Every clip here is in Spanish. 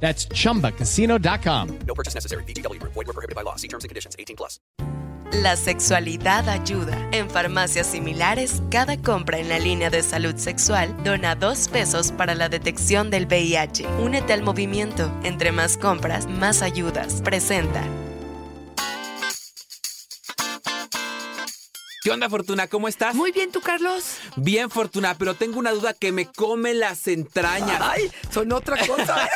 That's chumbacasino.com. No purchase necessary. BGW. Void were prohibited by law. See terms and conditions. 18 plus. La sexualidad ayuda. En farmacias similares, cada compra en la línea de salud sexual dona dos pesos para la detección del VIH. Únete al movimiento. Entre más compras, más ayudas. Presenta. ¿Qué onda, Fortuna? ¿Cómo estás? Muy bien, ¿tú, Carlos? Bien, Fortuna, pero tengo una duda que me come las entrañas. Ay, son otra cosa.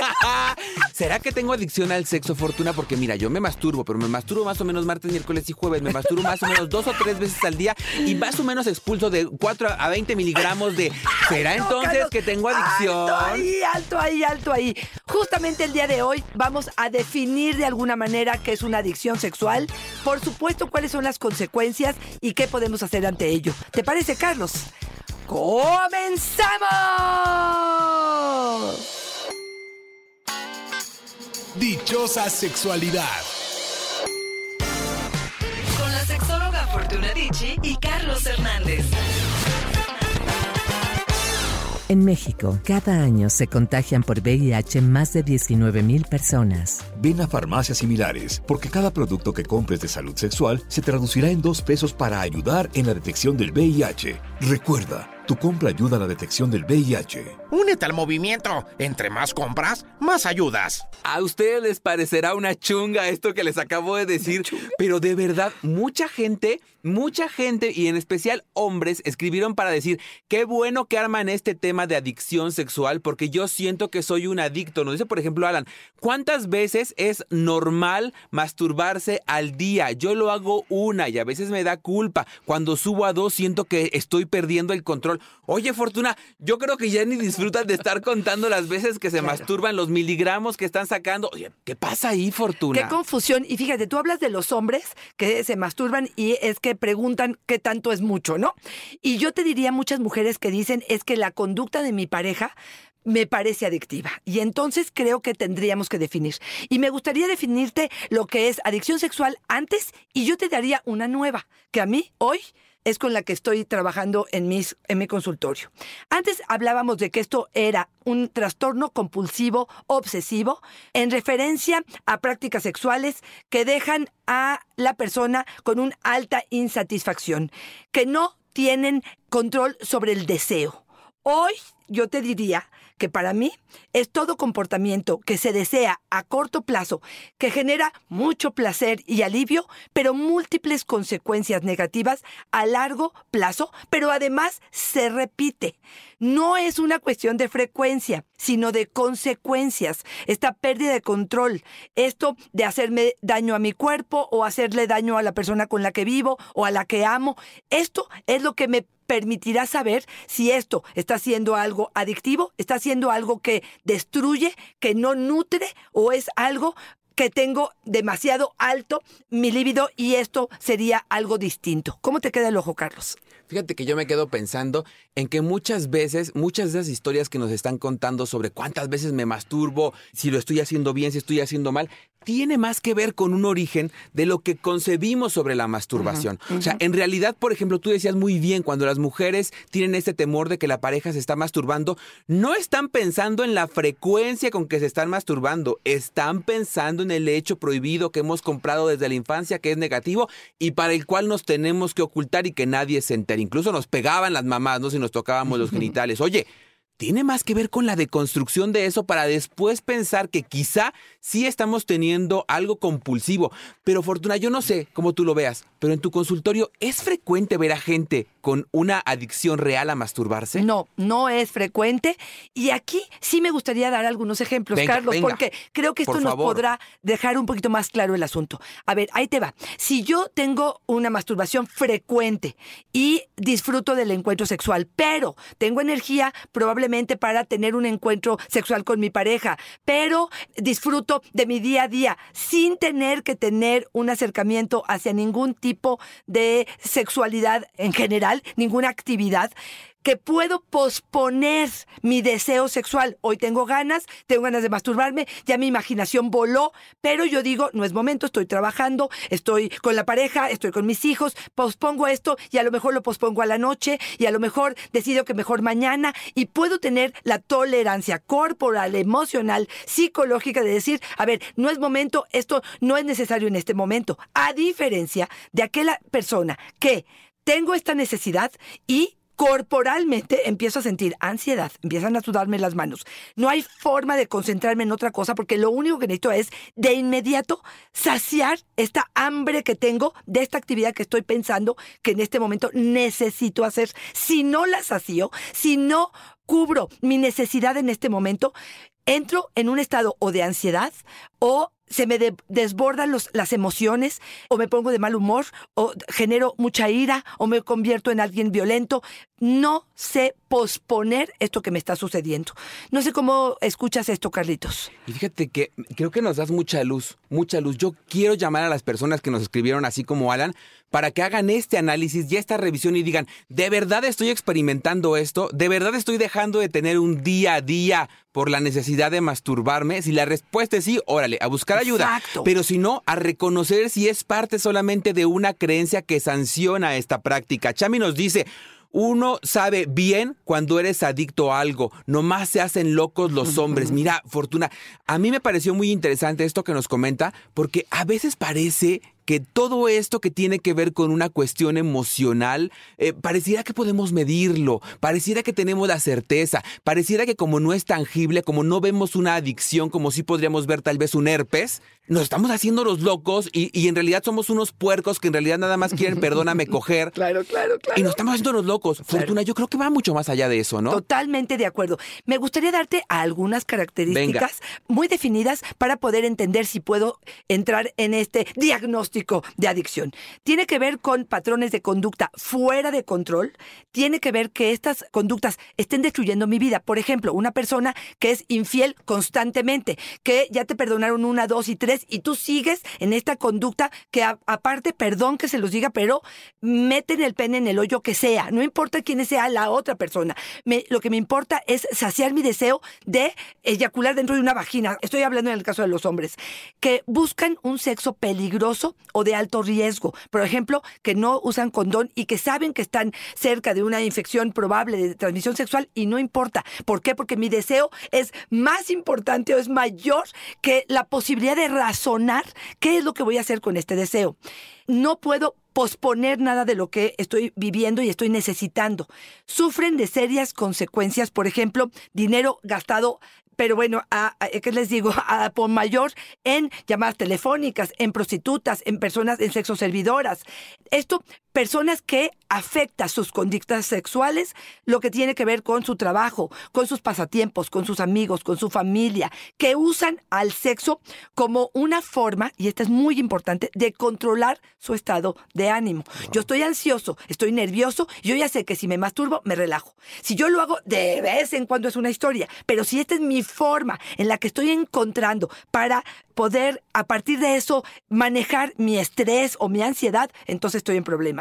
¿Será que tengo adicción al sexo, Fortuna? Porque mira, yo me masturbo, pero me masturbo más o menos martes, miércoles y jueves. Me masturbo más o menos dos o tres veces al día y más o menos expulso de 4 a 20 miligramos de... ¿Será No, entonces Carlos, que tengo adicción? Alto ahí, alto ahí, alto ahí. Justamente el día de hoy vamos a definir de alguna manera qué es una adicción sexual. Por supuesto, cuáles son las consecuencias y qué podemos hacer ante ello. ¿Te parece, Carlos? ¡Comenzamos! Dichosa sexualidad. Con la sexóloga Fortuna Dicci y Carlos Hernández. En México, cada año se contagian por VIH más de 19 mil personas. Ven a farmacias similares, porque cada producto que compres de salud sexual se traducirá en dos pesos para ayudar en la detección del VIH. Recuerda, tu compra ayuda a la detección del VIH. Únete al movimiento. Entre más compras, más ayudas. A ustedes les parecerá una chunga esto que les acabo de decir, pero de verdad, mucha gente, mucha gente y en especial hombres escribieron para decir, qué bueno que arman este tema de adicción sexual porque yo siento que soy un adicto. Nos dice, por ejemplo, Alan, ¿cuántas veces es normal masturbarse al día? Yo lo hago una y a veces me da culpa. Cuando subo a dos siento que estoy perdiendo el control. Oye, Fortuna, yo creo que ya ni disfrutan de estar contando las veces que se masturban, los miligramos que están sacando. Oye, ¿qué pasa ahí, Fortuna? Qué confusión. Y fíjate, tú hablas de los hombres que se masturban y es que preguntan qué tanto es mucho, ¿no? Y yo te diría muchas mujeres que dicen es que la conducta de mi pareja me parece adictiva. Y entonces creo que tendríamos que definir. Y me gustaría definirte lo que es adicción sexual antes y yo te daría una nueva, que a mí hoy es con la que estoy trabajando en, mis, mi consultorio. Antes hablábamos de que esto era un trastorno compulsivo obsesivo en referencia a prácticas sexuales que dejan a la persona con una alta insatisfacción, que no tienen control sobre el deseo. Hoy yo te diría que para mí es todo comportamiento que se desea a corto plazo, que genera mucho placer y alivio, pero múltiples consecuencias negativas a largo plazo, pero además se repite. No es una cuestión de frecuencia, sino de consecuencias. Esta pérdida de control, esto de hacerme daño a mi cuerpo o hacerle daño a la persona con la que vivo o a la que amo, esto es lo que me permitirá saber si esto está siendo algo adictivo, está siendo algo que destruye, que no nutre o es algo que tengo demasiado alto mi líbido y esto sería algo distinto. ¿Cómo te queda el ojo, Carlos? Fíjate que yo me quedo pensando en que muchas veces, muchas de esas historias que nos están contando sobre cuántas veces me masturbo, si lo estoy haciendo bien, si estoy haciendo mal, tiene más que ver con un origen de lo que concebimos sobre la masturbación. O sea, en realidad, por ejemplo, tú decías muy bien, cuando las mujeres tienen este temor de que la pareja se está masturbando, no están pensando en la frecuencia con que se están masturbando, están pensando en el hecho prohibido que hemos comprado desde la infancia, que es negativo y para el cual nos tenemos que ocultar y que nadie se entere. Incluso nos pegaban las mamás, ¿no? Si nos tocábamos los genitales. Oye, tiene más que ver con la deconstrucción de eso para después pensar que quizá sí estamos teniendo algo compulsivo. Pero Fortuna, yo no sé cómo tú lo veas, pero en tu consultorio es frecuente ver a gente con una adicción real a masturbarse? No, no es frecuente. Y aquí sí me gustaría dar algunos ejemplos, Venga, Carlos, venga. porque creo que esto Por nos favor. podrá dejar un poquito más claro el asunto. A ver, ahí te va. Si yo tengo una masturbación frecuente y disfruto del encuentro sexual, pero tengo energía probablemente para tener un encuentro sexual con mi pareja, pero disfruto de mi día a día sin tener que tener un acercamiento hacia ningún tipo de sexualidad en general, ninguna actividad, que puedo posponer mi deseo sexual. Hoy tengo ganas, tengo ganas de masturbarme, ya mi imaginación voló, pero yo digo, no es momento, estoy trabajando, estoy con la pareja, estoy con mis hijos, pospongo esto y a lo mejor lo pospongo a la noche y a lo mejor decido que mejor mañana y puedo tener la tolerancia corporal, emocional, psicológica de decir, a ver, no es momento, esto no es necesario en este momento, a diferencia de aquella persona que tengo esta necesidad y corporalmente empiezo a sentir ansiedad, empiezan a sudarme las manos. No hay forma de concentrarme en otra cosa porque lo único que necesito es de inmediato saciar esta hambre que tengo de esta actividad que estoy pensando que en este momento necesito hacer. Si no la sacio, si no cubro mi necesidad en este momento, entro en un estado o de ansiedad o se me de- desbordan los- las emociones o me pongo de mal humor o genero mucha ira o me convierto en alguien violento. No sé posponer esto que me está sucediendo. No sé cómo escuchas esto, Carlitos. Y fíjate que creo que nos das mucha luz, mucha luz. Yo quiero llamar a las personas que nos escribieron así como Alan para que hagan este análisis y esta revisión y digan, ¿de verdad estoy experimentando esto? ¿De verdad estoy dejando de tener un día a día por la necesidad de masturbarme? Si la respuesta es sí, órale, a buscar ayuda. Exacto. Pero si no, a reconocer si es parte solamente de una creencia que sanciona esta práctica. Chami nos dice, uno sabe bien cuando eres adicto a algo, nomás se hacen locos los hombres. Mira, Fortuna, a mí me pareció muy interesante esto que nos comenta, porque a veces parece que todo esto que tiene que ver con una cuestión emocional, eh, pareciera que podemos medirlo, pareciera que tenemos la certeza, pareciera que como no es tangible, como no vemos una adicción, como si podríamos ver tal vez un herpes, nos estamos haciendo los locos y, y en realidad somos unos puercos que en realidad nada más quieren, perdóname, coger. Claro, claro, claro. Y nos estamos haciendo los locos. Fortuna, yo creo que va mucho más allá de eso, ¿no? Totalmente de acuerdo. Me gustaría darte algunas características muy definidas para poder entender si puedo entrar en este diagnóstico de adicción. Tiene que ver con patrones de conducta fuera de control, tiene que ver que estas conductas estén destruyendo mi vida. Por ejemplo, una persona que es infiel constantemente, que ya te perdonaron una, dos y tres y tú sigues en esta conducta que aparte, perdón que se los diga, pero meten el pene en el hoyo que sea, no importa quién sea la otra persona. Lo que me importa es saciar mi deseo de eyacular dentro de una vagina. Estoy hablando en el caso de los hombres, que buscan un sexo peligroso o de alto riesgo. Por ejemplo, que no usan condón y que saben que están cerca de una infección probable de transmisión sexual y no importa. ¿Por qué? Porque mi deseo es más importante o es mayor que la posibilidad de razonar qué es lo que voy a hacer con este deseo. No puedo posponer nada de lo que estoy viviendo y estoy necesitando. Sufren de serias consecuencias, por ejemplo, dinero gastado pero bueno, a, a- ¿qué les digo? A, por mayor en llamadas telefónicas, en prostitutas, en personas, en sexoservidoras. Esto, personas que afecta sus conductas sexuales, lo que tiene que ver con su trabajo, con sus pasatiempos, con sus amigos, con su familia, que usan al sexo como una forma, y esta es muy importante, de controlar su estado de ánimo. Yo estoy ansioso, estoy nervioso, yo ya sé que si me masturbo, me relajo. Si yo lo hago de vez en cuando es una historia, pero si esta es mi forma en la que estoy encontrando para poder a partir de eso manejar mi estrés o mi ansiedad, entonces estoy en problemas.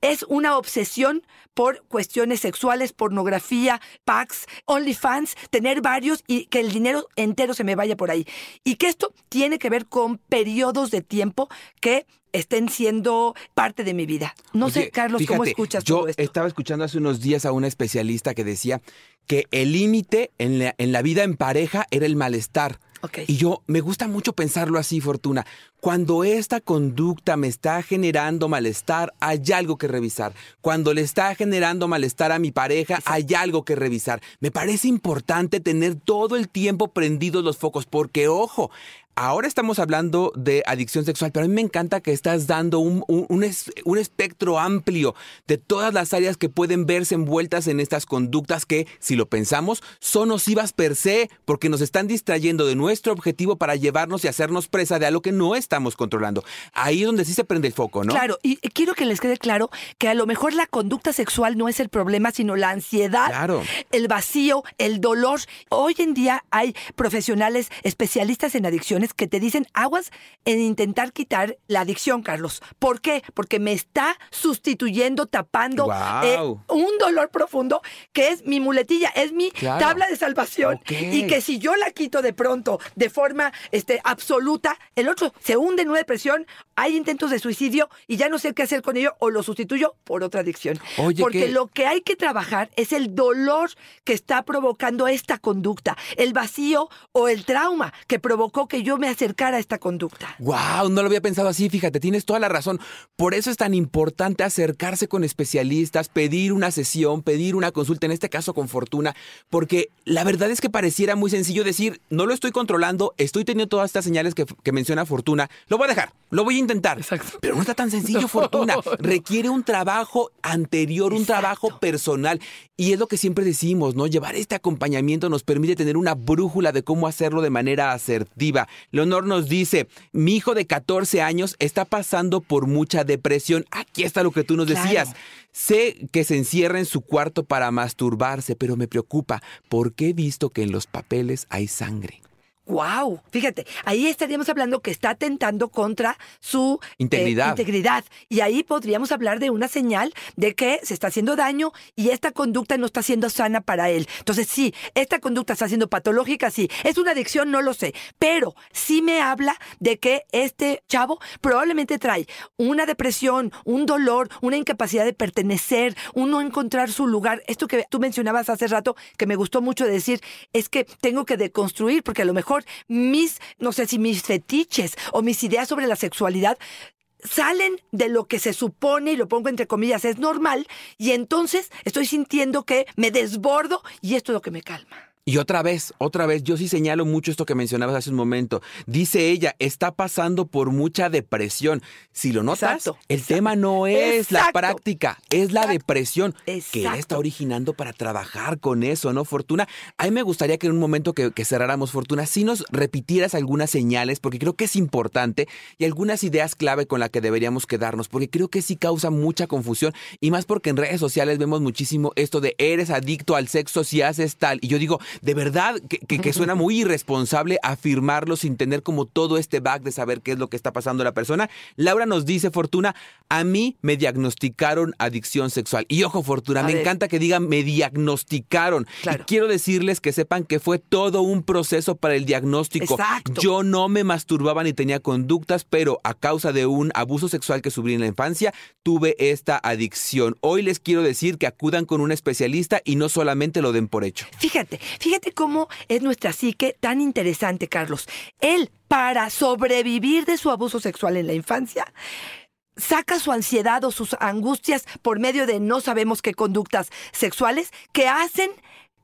Es una obsesión por cuestiones sexuales, pornografía, packs, OnlyFans, tener varios y que el dinero entero se me vaya por ahí. Y que esto tiene que ver con periodos de tiempo que estén siendo parte de mi vida. No sé, Carlos, ¿cómo escuchas yo todo esto? estaba escuchando hace unos días a una especialista que decía que el límite en la, en la vida en pareja era el malestar. Y yo me gusta mucho pensarlo así, Fortuna. Cuando esta conducta me está generando malestar, hay algo que revisar. Cuando le está generando malestar a mi pareja, hay algo que revisar. Me parece importante tener todo el tiempo prendidos los focos, porque ojo, Ahora estamos hablando de adicción sexual, pero a mí me encanta que estás dando un, un- un es- un espectro amplio de todas las áreas que pueden verse envueltas en estas conductas que, si lo pensamos, son nocivas per se, porque nos están distrayendo de nuestro objetivo para llevarnos y hacernos presa de algo que no estamos controlando. Ahí es donde sí se prende el foco, ¿no? Claro, y quiero que les quede claro que a lo mejor la conducta sexual no es el problema, sino la ansiedad, Claro. el vacío, el dolor. Hoy en día hay profesionales especialistas en que te dicen aguas en intentar quitar la adicción, Carlos. ¿Por qué? Porque me está sustituyendo, tapando eh, un dolor profundo que es mi muletilla, es mi Claro. tabla de salvación. Y que si yo la quito de pronto, de forma este, absoluta, el otro se hunde en una depresión, hay intentos de suicidio y ya no sé qué hacer con ello o lo sustituyo por otra adicción. Oye, Porque ¿qué? lo que hay que trabajar es el dolor que está provocando esta conducta, el vacío o el trauma que provocó que yo me acercara a esta conducta. Wow, no lo había pensado así, fíjate, tienes toda la razón. Por eso es tan importante acercarse con especialistas, pedir una sesión, pedir una consulta, en este caso con Fortuna, porque la verdad es que pareciera muy sencillo decir, no lo estoy controlando, estoy teniendo todas estas señales que, que menciona Fortuna, lo voy a dejar, lo voy a intentar. Exacto. Pero no está tan sencillo, Fortuna. Requiere un trabajo anterior, un trabajo personal. Y es lo que siempre decimos, ¿no? Llevar este acompañamiento nos permite tener una brújula de cómo hacerlo de manera asertiva. Leonor nos dice, mi hijo de 14 años está pasando por mucha depresión. Aquí está lo que tú nos Claro. decías. Sé que se encierra en su cuarto para masturbarse, pero me preocupa porque he visto que en los papeles hay sangre. Wow, fíjate, ahí estaríamos hablando que está atentando contra su eh, Integridad. integridad. Y ahí podríamos hablar de una señal de que se está haciendo daño y esta conducta no está siendo sana para él. Entonces, sí, esta conducta está siendo patológica, sí. ¿Es una adicción? No lo sé. Pero sí me habla de que este chavo probablemente trae una depresión, un dolor, una incapacidad de pertenecer, un no encontrar su lugar. Esto que tú mencionabas hace rato, que me gustó mucho decir, es que tengo que deconstruir, porque a lo mejor mis, no sé si mis fetiches o mis ideas sobre la sexualidad salen de lo que se supone, y lo pongo entre comillas, es normal, y entonces estoy sintiendo que me desbordo y esto es lo que me calma. Y otra vez, otra vez, yo sí señalo mucho esto que mencionabas hace un momento. Dice ella, está pasando por mucha depresión. Si lo notas, Exacto, el exacto. tema no es la práctica, es la depresión que él está originando para trabajar con eso, ¿no, Fortuna? A mí me gustaría que en un momento que, que cerráramos, Fortuna, sí nos repitieras algunas señales, porque creo que es importante, y algunas ideas clave con las que deberíamos quedarnos, porque creo que sí causa mucha confusión, y más porque en redes sociales vemos muchísimo esto de eres adicto al sexo si haces tal. Y yo digo, de verdad que, que- que suena muy irresponsable afirmarlo sin tener como todo este back de saber qué es lo que está pasando a la persona. Laura nos dice, Fortuna, a mí me diagnosticaron adicción sexual. Y ojo, Fortuna, A me ver. encanta que digan me diagnosticaron. Claro. Y quiero decirles que sepan que fue todo un proceso para el diagnóstico. Exacto. Yo no me masturbaba ni tenía conductas, pero a causa de un abuso sexual que sufrí en la infancia, tuve esta adicción. Hoy les quiero decir que acudan con un especialista y no solamente lo den por hecho. Fíjate, fíjate cómo es nuestra psique tan interesante, Carlos. Él, para sobrevivir de su abuso sexual en la infancia, saca su ansiedad o sus angustias por medio de no sabemos qué conductas sexuales que hacen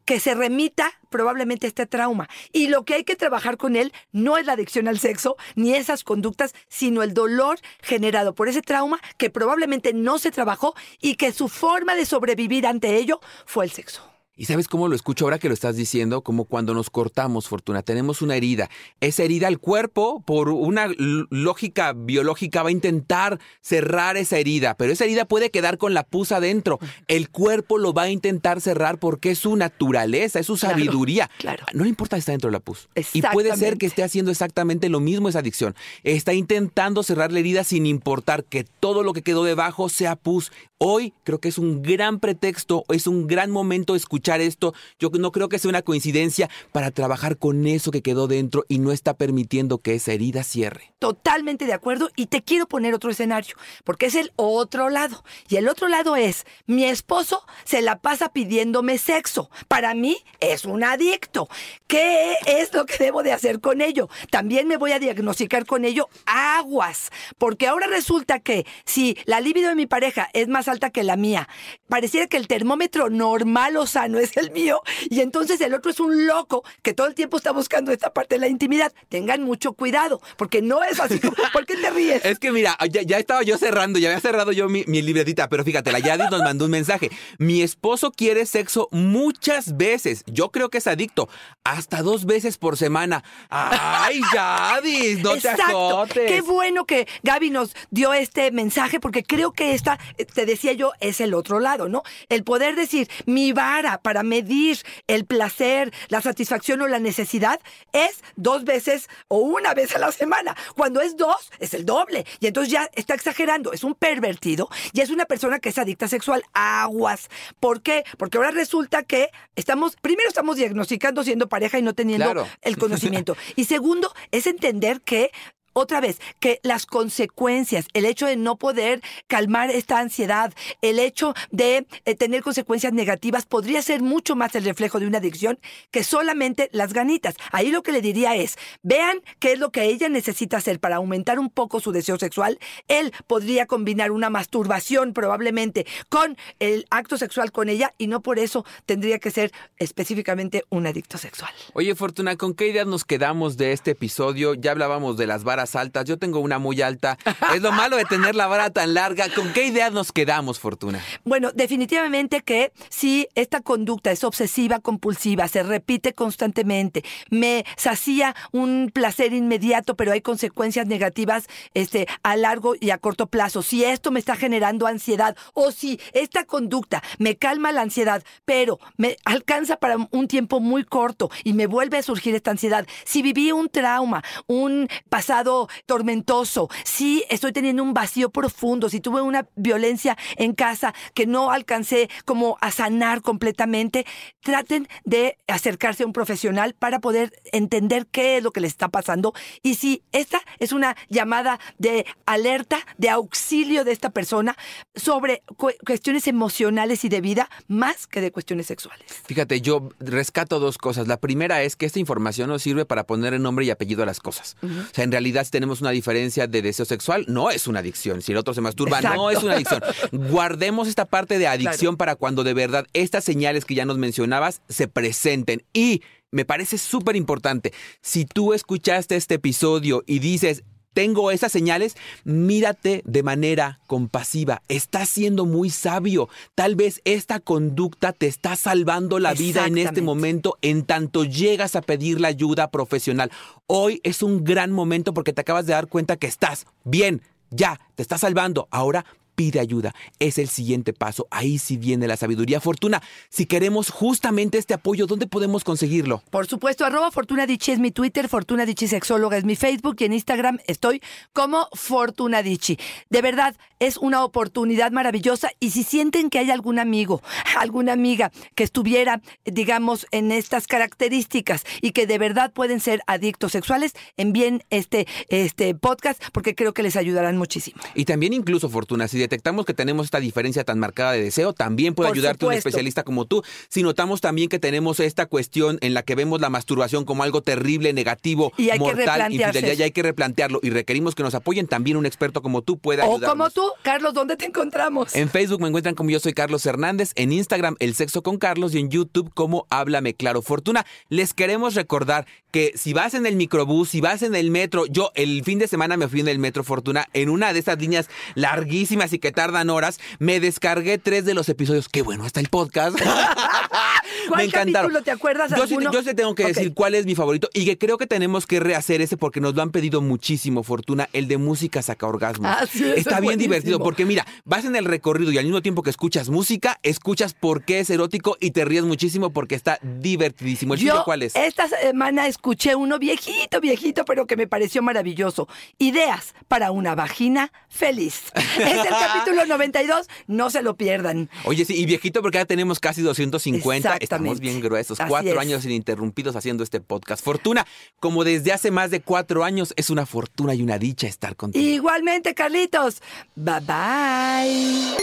que se remita probablemente este trauma. Y lo que hay que trabajar con él no es la adicción al sexo ni esas conductas, sino el dolor generado por ese trauma que probablemente no se trabajó y que su forma de sobrevivir ante ello fue el sexo. ¿Y sabes cómo lo escucho ahora que lo estás diciendo? Como cuando nos cortamos, Fortuna, tenemos una herida. Esa herida, el cuerpo, por una lógica biológica, va a intentar cerrar esa herida, pero esa herida puede quedar con la pus adentro. El cuerpo lo va a intentar cerrar porque es su naturaleza, es su Claro, sabiduría. claro. No le importa si está dentro de la pus. Y puede ser que esté haciendo exactamente lo mismo esa adicción. Está intentando cerrar la herida sin importar que todo lo que quedó debajo sea pus. Hoy creo que es un gran pretexto, es un gran momento escuchar esto. Yo no creo que sea una coincidencia para trabajar con eso que quedó dentro y no está permitiendo que esa herida cierre. Totalmente de acuerdo y te quiero poner otro escenario, porque es el otro lado. Y el otro lado es, mi esposo se la pasa pidiéndome sexo. Para mí es un adicto. ¿Qué es lo que debo de hacer con ello? También me voy a diagnosticar con ello aguas, porque ahora resulta que si la libido de mi pareja es más alta que la mía, pareciera que el termómetro normal o sano no es el mío. Y entonces el otro es un loco que todo el tiempo está buscando esta parte de la intimidad. Tengan mucho cuidado, porque no es así. como- ¿Por qué te ríes? Es que mira, ya, ya estaba yo cerrando, ya había cerrado yo mi, mi libretita, pero fíjate, la Yadis nos mandó un mensaje. Mi esposo quiere sexo muchas veces. Yo creo que es adicto. Hasta dos veces por semana. Ay, Yadis, no te Exacto. azotes. Qué bueno que Gaby nos dio este mensaje porque creo que esta, eh, te decía yo, es el otro lado, ¿no? El poder decir, mi vara para medir el placer, la satisfacción o la necesidad es dos veces o una vez a la semana. Cuando es dos, es el doble. Y entonces ya está exagerando. Es un pervertido y es una persona que es adicta sexual. Aguas. ¿Por qué? Porque ahora resulta que estamos, primero estamos diagnosticando siendo pareja y no teniendo Claro. el conocimiento. Y segundo, es entender que otra vez, que las consecuencias, el hecho de no poder calmar esta ansiedad, el hecho de eh, tener consecuencias negativas, podría ser mucho más el reflejo de una adicción que solamente las ganitas. Ahí lo que le diría es, vean qué es lo que ella necesita hacer para aumentar un poco su deseo sexual. Él podría combinar una masturbación probablemente con el acto sexual con ella y no por eso tendría que ser específicamente un adicto sexual. Oye, Fortuna, ¿con qué ideas nos quedamos de este episodio? Ya hablábamos de las varas altas. Yo tengo una muy alta. Es lo malo de tener la vara tan larga. ¿Con qué ideas nos quedamos, Fortuna? Bueno, definitivamente que si esta conducta es obsesiva, compulsiva, se repite constantemente, me sacía un placer inmediato, pero hay consecuencias negativas este, a largo y a corto plazo. Si esto me está generando ansiedad o si esta conducta me calma la ansiedad, pero me alcanza para un tiempo muy corto y me vuelve a surgir esta ansiedad, si viví un trauma, un pasado tormentoso, si estoy teniendo un vacío profundo, si tuve una violencia en casa que no alcancé como a sanar completamente, traten de acercarse a un profesional para poder entender qué es lo que les está pasando y si esta es una llamada de alerta, de auxilio de esta persona sobre cu- cuestiones emocionales y de vida más que de cuestiones sexuales. Fíjate, yo rescato dos cosas. La primera es que esta información nos sirve para poner nombre y apellido a las cosas. O sea, en realidad, tenemos una diferencia de deseo sexual, no es una adicción. Si el otro se masturba, no es una adicción. Guardemos esta parte de adicción para cuando de verdad estas señales que ya nos mencionabas se presenten. Y me parece súper importante, si tú escuchaste este episodio y dices, tengo esas señales, mírate de manera compasiva. Estás siendo muy sabio. Tal vez esta conducta te está salvando la vida en este momento en tanto llegas a pedir la ayuda profesional. Hoy es un gran momento porque te acabas de dar cuenta que estás bien, ya, te está salvando. Ahora pide ayuda. Es el siguiente paso. Ahí sí viene la sabiduría. Fortuna, si queremos justamente este apoyo, ¿dónde podemos conseguirlo? Por supuesto, arroba Fortuna Dichi es mi Twitter, Fortuna Dichi Sexóloga es mi Facebook y en Instagram estoy como Fortuna Dichi. De verdad, es una oportunidad maravillosa y si sienten que hay algún amigo, alguna amiga que estuviera, digamos, en estas características y que de verdad pueden ser adictos sexuales, envíen este, este podcast porque creo que les ayudarán muchísimo. Y también incluso, Fortuna, si detectamos que tenemos esta diferencia tan marcada de deseo, también puede Por ayudarte un especialista como tú. Si notamos también que tenemos esta cuestión en la que vemos la masturbación como algo terrible, negativo, Y hay mortal, infidelidad, y hay que replantearlo y requerimos que nos apoyen, también un experto como tú puede O ayudarnos. como tú, Carlos, ¿dónde te encontramos? En Facebook me encuentran como yo soy Carlos Hernández, en Instagram El Sexo con Carlos y en YouTube como Háblame Claro. Fortuna, les queremos recordar que si vas en el microbús, si vas en el metro, yo el fin de semana me fui en el metro Fortuna en una de esas líneas larguísimas y que tardan horas, me descargué tres de los episodios. Qué bueno, está el podcast. ¿Cuál me encantaron. capítulo te acuerdas Yo sí, yo sí tengo que decir cuál es mi favorito y que creo que tenemos que rehacer ese porque nos lo han pedido muchísimo, Fortuna, el de música saca orgasmo. Ah, sí, Está es bien buenísimo. divertido porque mira, vas en el recorrido y al mismo tiempo que escuchas música, escuchas por qué es erótico y te ríes muchísimo porque está divertidísimo. ¿El Yo cuál es? esta semana escuché uno viejito, viejito, pero que me pareció maravilloso. Ideas para una vagina feliz. Es el capítulo 92, no se lo pierdan. Oye, sí, y viejito porque ya tenemos casi 250, estamos Exactamente. bien gruesos, Así cuatro es. años ininterrumpidos haciendo este podcast. Fortuna, como desde hace más de cuatro años, es una fortuna y una dicha estar contigo. Igualmente, Carlitos. Bye bye.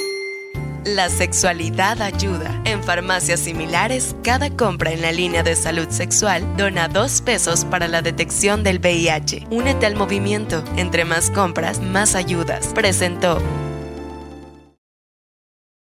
La sexualidad ayuda. En farmacias similares, cada compra en la línea de salud sexual dona dos pesos para la detección del VIH. Únete al movimiento. Entre más compras, más ayudas. Presentó